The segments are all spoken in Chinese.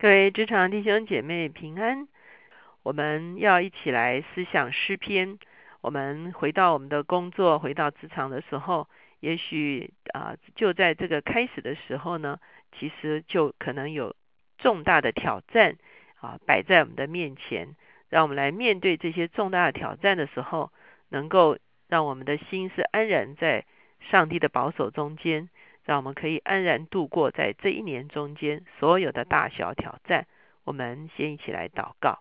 各位职场弟兄姐妹平安，我们要一起来思想诗篇。我们回到我们的工作，回到职场的时候，也许啊，就在这个开始的时候呢，其实就可能有重大的挑战啊摆在我们的面前。让我们来面对这些重大的挑战的时候，能够让我们的心是安然在上帝的保守中间。让我们可以安然度过在这一年中间所有的大小挑战。我们先一起来祷告，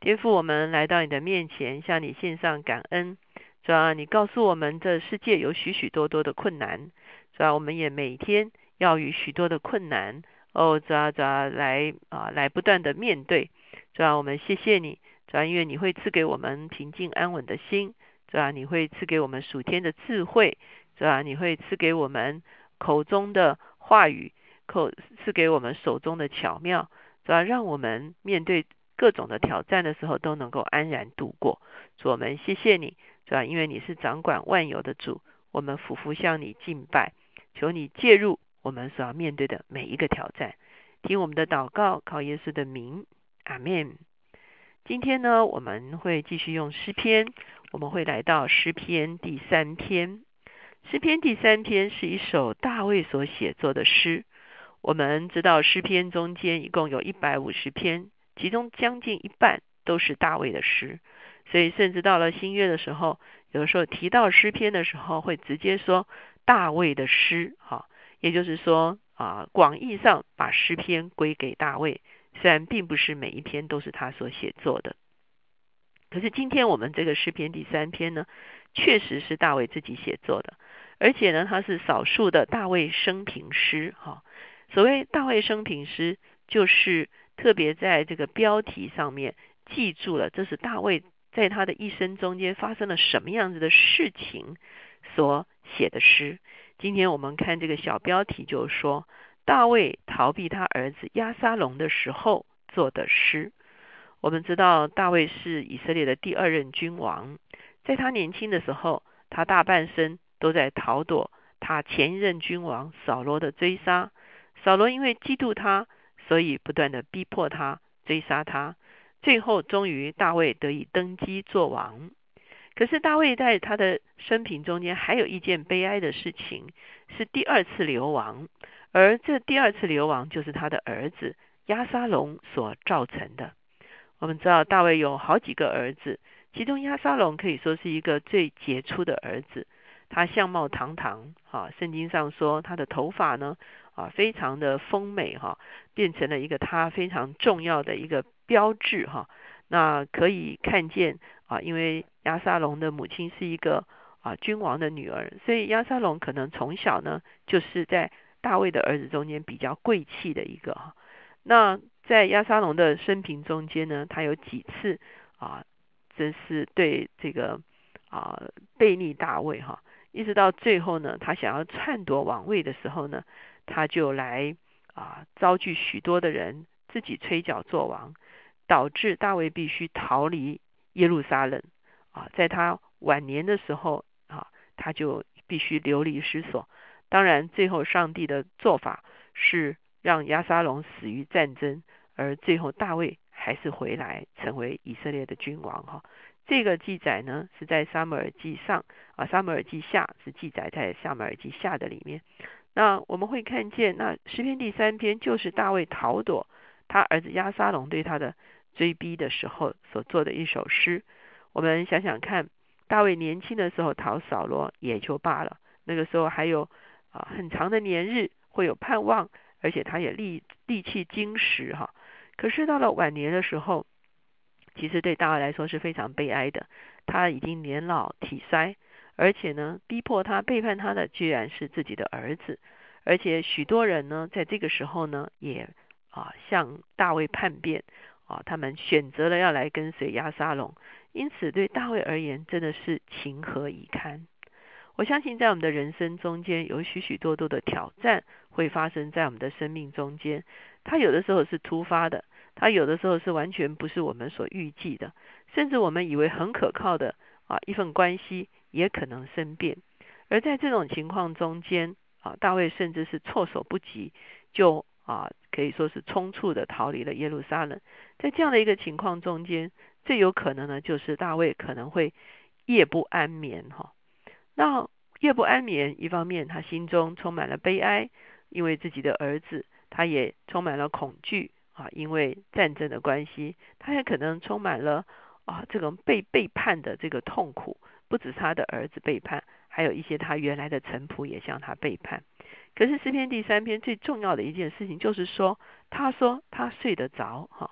天父，我们来到你的面前，向你献上感恩。主要你告诉我们，这世界有许许多多的困难，主要我们也每天要与许多的困难哦，主啊主啊来啊，来不断的面对。主要我们谢谢你，主要因为你会赐给我们平静安稳的心，主要你会赐给我们属天的智慧，主要你会赐给我们。口中的话语，口是给我们手中的巧妙，主要让我们面对各种的挑战的时候都能够安然度过。主我们谢谢你，主要因为你是掌管万有的主，我们俯伏向你敬拜，求你介入我们所要面对的每一个挑战。听我们的祷告，靠耶稣的名，阿门。今天呢，我们会继续用诗篇，我们会来到诗篇第三篇。诗篇第三篇是一首大卫所写作的诗。我们知道诗篇中间一共有一百五十篇，其中将近一半都是大卫的诗。所以，甚至到了新约的时候，有的时候提到诗篇的时候，会直接说大卫的诗。哈，也就是说啊，广义上把诗篇归给大卫。虽然并不是每一篇都是他所写作的，可是今天我们这个诗篇第三篇呢，确实是大卫自己写作的。而且呢，他是少数的大卫生平诗，哈。所谓大卫生平诗，就是特别在这个标题上面记住了，这是大卫在他的一生中间发生了什么样子的事情所写的诗。今天我们看这个小标题，就是说大卫逃避他儿子押沙龙的时候做的诗。我们知道大卫是以色列的第二任君王，在他年轻的时候，他大半生。都在逃躲他前一任君王扫罗的追杀。扫罗因为嫉妒他，所以不断的逼迫他追杀他。最后，终于大卫得以登基做王。可是大卫在他的生平中间还有一件悲哀的事情，是第二次流亡。而这第二次流亡就是他的儿子押沙龙所造成的。我们知道大卫有好几个儿子，其中押沙龙可以说是一个最杰出的儿子。他相貌堂堂，哈，圣经上说他的头发呢，啊，非常的丰美，哈，变成了一个他非常重要的一个标志，哈。那可以看见啊，因为亚沙龙的母亲是一个啊君王的女儿，所以亚沙龙可能从小呢就是在大卫的儿子中间比较贵气的一个哈。那在亚沙龙的生平中间呢，他有几次啊，真是对这个啊背逆大卫哈。一直到最后呢，他想要篡夺王位的时候呢，他就来啊招聚许多的人自己吹角做王，导致大卫必须逃离耶路撒冷啊。在他晚年的时候啊，他就必须流离失所。当然，最后上帝的做法是让亚沙龙死于战争，而最后大卫还是回来成为以色列的君王哈。这个记载呢是在撒母耳记上啊，撒母耳记下是记载在撒母耳记下的里面。那我们会看见，那诗篇第三篇就是大卫逃躲他儿子押沙龙对他的追逼的时候所做的一首诗。我们想想看，大卫年轻的时候逃扫罗也就罢了，那个时候还有啊很长的年日会有盼望，而且他也力力气精实哈。可是到了晚年的时候，其实对大卫来说是非常悲哀的，他已经年老体衰，而且呢，逼迫他背叛他的居然是自己的儿子，而且许多人呢，在这个时候呢，也啊向大卫叛变啊，他们选择了要来跟随亚沙龙，因此对大卫而言真的是情何以堪。我相信在我们的人生中间，有许许多多的挑战会发生在我们的生命中间，它有的时候是突发的。他有的时候是完全不是我们所预计的，甚至我们以为很可靠的啊一份关系也可能生变。而在这种情况中间啊，大卫甚至是措手不及，就啊可以说是匆促的逃离了耶路撒冷。在这样的一个情况中间，最有可能呢，就是大卫可能会夜不安眠哈。那夜不安眠，一方面他心中充满了悲哀，因为自己的儿子；他也充满了恐惧啊，因为战争的关系；他也可能充满了啊这种被背叛的这个痛苦。不止他的儿子背叛，还有一些他原来的臣仆也向他背叛。可是诗篇第三篇最重要的一件事情，就是说，他说他睡得着，哈，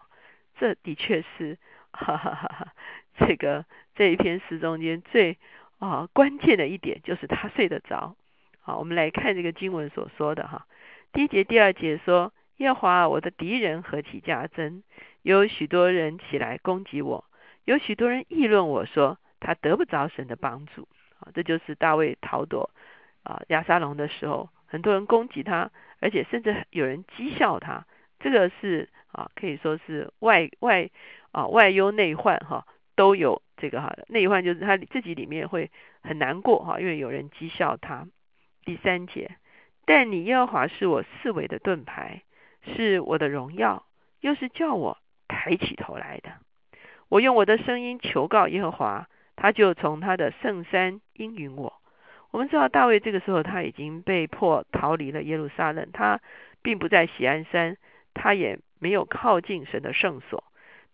这的确是哈哈哈哈这个这一篇诗中间最啊关键的一点，就是他睡得着。好，我们来看这个经文所说的哈，第一节、第二节说：耶和华我的敌人何其加增，有许多人起来攻击我，有许多人议论我说。他得不着神的帮助啊，这就是大卫逃躲啊亚沙龙的时候，很多人攻击他，而且甚至有人讥笑他。这个是啊，可以说是外外啊外忧内患哈，都有这个哈内患就是他自己里面会很难过哈，因为有人讥笑他。第三节，但你耶和华是我四围的盾牌，是我的荣耀，又是叫我抬起头来的。我用我的声音求告耶和华。他就从他的圣山应允我。我们知道大卫这个时候他已经被迫逃离了耶路撒冷，他并不在喜安山，他也没有靠近神的圣所。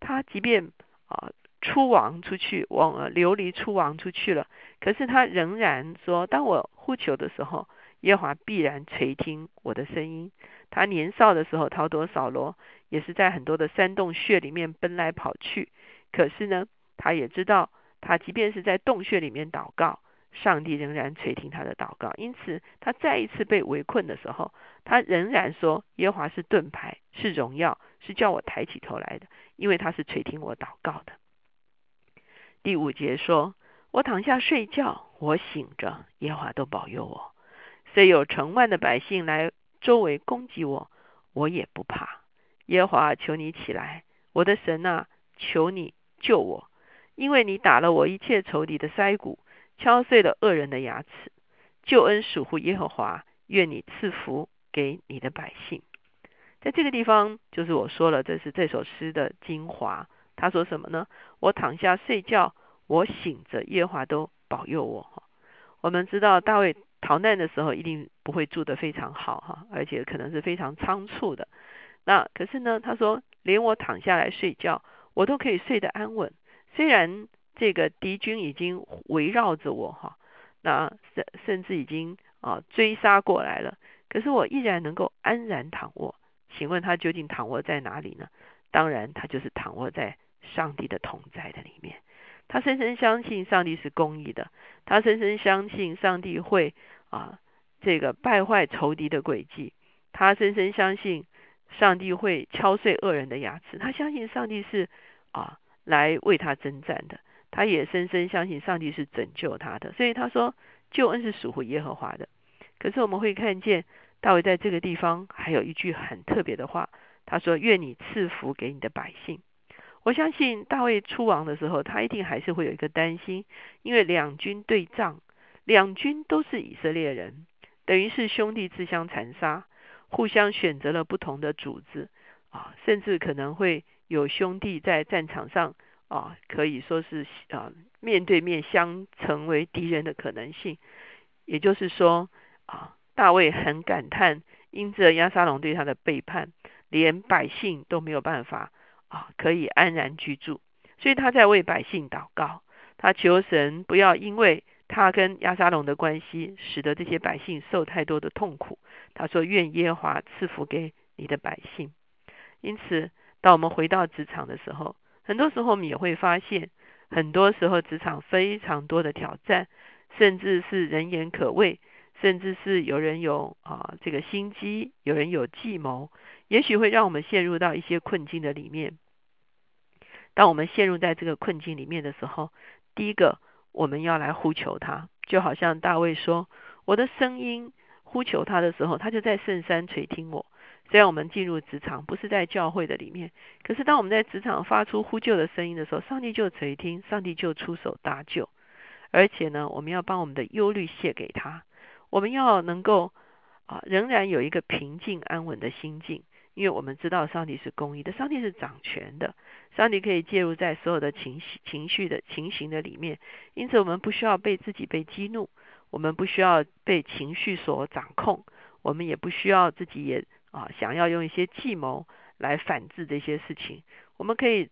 他即便啊出王出去，往呃流离出王出去了，可是他仍然说：当我呼求的时候，耶华必然垂听我的声音。他年少的时候逃躲扫罗，也是在很多的山洞穴里面奔来跑去。可是呢，他也知道。他即便是在洞穴里面祷告，上帝仍然垂听他的祷告。因此，他再一次被围困的时候，他仍然说：“耶华是盾牌，是荣耀，是叫我抬起头来的，因为他是垂听我祷告的。”第五节说：“我躺下睡觉，我醒着，耶华都保佑我。虽有成万的百姓来周围攻击我，我也不怕。耶和华，求你起来，我的神啊，求你救我。”因为你打了我一切仇敌的腮骨，敲碎了恶人的牙齿，救恩属乎耶和华，愿你赐福给你的百姓。在这个地方，就是我说了，这是这首诗的精华。他说什么呢？我躺下睡觉，我醒着，耶和华都保佑我。我们知道大卫逃难的时候，一定不会住得非常好，哈，而且可能是非常仓促的。那可是呢，他说，连我躺下来睡觉，我都可以睡得安稳。虽然这个敌军已经围绕着我哈，那甚甚至已经啊追杀过来了，可是我依然能够安然躺卧。请问他究竟躺卧在哪里呢？当然，他就是躺卧在上帝的同在的里面。他深深相信上帝是公义的，他深深相信上帝会啊这个败坏仇敌的诡计，他深深相信上帝会敲碎恶人的牙齿，他相信上帝是啊。来为他征战的，他也深深相信上帝是拯救他的，所以他说救恩是属乎耶和华的。可是我们会看见大卫在这个地方还有一句很特别的话，他说：“愿你赐福给你的百姓。”我相信大卫出王的时候，他一定还是会有一个担心，因为两军对仗，两军都是以色列人，等于是兄弟自相残杀，互相选择了不同的主子啊，甚至可能会。有兄弟在战场上啊，可以说是啊面对面相成为敌人的可能性。也就是说啊，大卫很感叹，因着亚沙龙对他的背叛，连百姓都没有办法啊可以安然居住。所以他在为百姓祷告，他求神不要因为他跟亚沙龙的关系，使得这些百姓受太多的痛苦。他说：“愿耶和华赐福给你的百姓。”因此。当我们回到职场的时候，很多时候我们也会发现，很多时候职场非常多的挑战，甚至是人言可畏，甚至是有人有啊这个心机，有人有计谋，也许会让我们陷入到一些困境的里面。当我们陷入在这个困境里面的时候，第一个我们要来呼求他，就好像大卫说：“我的声音呼求他的时候，他就在圣山垂听我。”虽然我们进入职场不是在教会的里面，可是当我们在职场发出呼救的声音的时候，上帝就垂听，上帝就出手搭救。而且呢，我们要把我们的忧虑卸给他，我们要能够啊，仍然有一个平静安稳的心境。因为我们知道上帝是公义的，上帝是掌权的，上帝可以介入在所有的情绪、情绪的情形的里面。因此，我们不需要被自己被激怒，我们不需要被情绪所掌控，我们也不需要自己也啊想要用一些计谋来反制这些事情。我们可以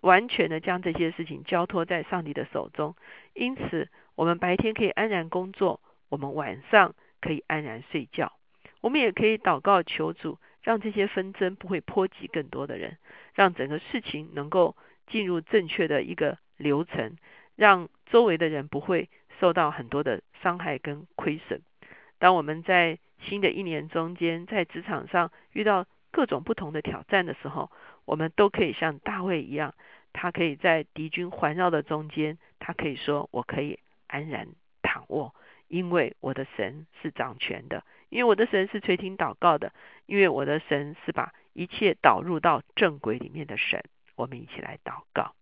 完全的将这些事情交托在上帝的手中。因此，我们白天可以安然工作，我们晚上可以安然睡觉。我们也可以祷告求主，让这些纷争不会波及更多的人，让整个事情能够进入正确的一个流程，让周围的人不会受到很多的伤害跟亏损。当我们在新的一年中间，在职场上遇到各种不同的挑战的时候，我们都可以像大卫一样，他可以在敌军环绕的中间，他可以说：“我可以安然躺卧，因为我的神是掌权的。”因为我的神是垂听祷告的，因为我的神是把一切导入到正轨里面的神。我们一起来祷告，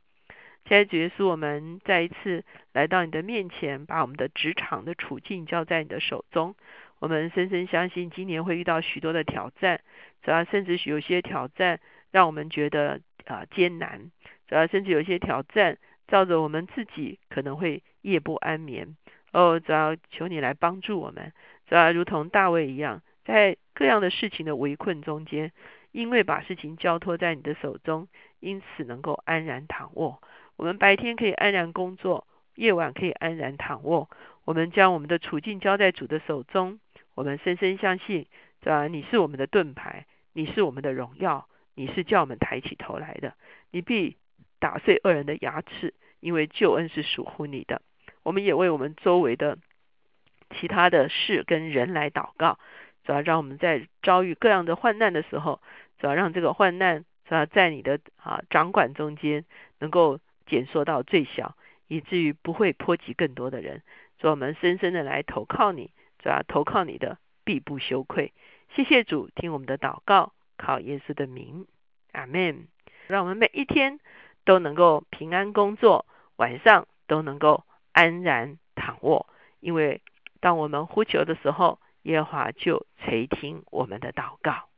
现在主耶稣，我们再一次来到你的面前，把我们的职场的处境交在你的手中。我们深深相信，今年会遇到许多的挑战，主要甚至有些挑战让我们觉得啊艰难，主要甚至有些挑战照着我们自己可能会夜不安眠。哦，主要求你来帮助我们。是吧？如同大卫一样，在各样的事情的围困中间，因为把事情交托在你的手中，因此能够安然躺卧。我们白天可以安然工作，夜晚可以安然躺卧。我们将我们的处境交在主的手中，我们深深相信，是吧？你是我们的盾牌，你是我们的荣耀，你是叫我们抬起头来的。你必打碎恶人的牙齿，因为救恩是属乎你的。我们也为我们周围的。其他的事跟人来祷告，主要让我们在遭遇各样的患难的时候，主要让这个患难主要在你的啊掌管中间能够减缩到最小，以至于不会波及更多的人。主，我们深深的来投靠你，主要投靠你的必不羞愧。谢谢主，听我们的祷告，靠耶稣的名，阿门。让我们每一天都能够平安工作，晚上都能够安然躺卧，因为。当我们呼求的时候，耶和华就垂听我们的祷告。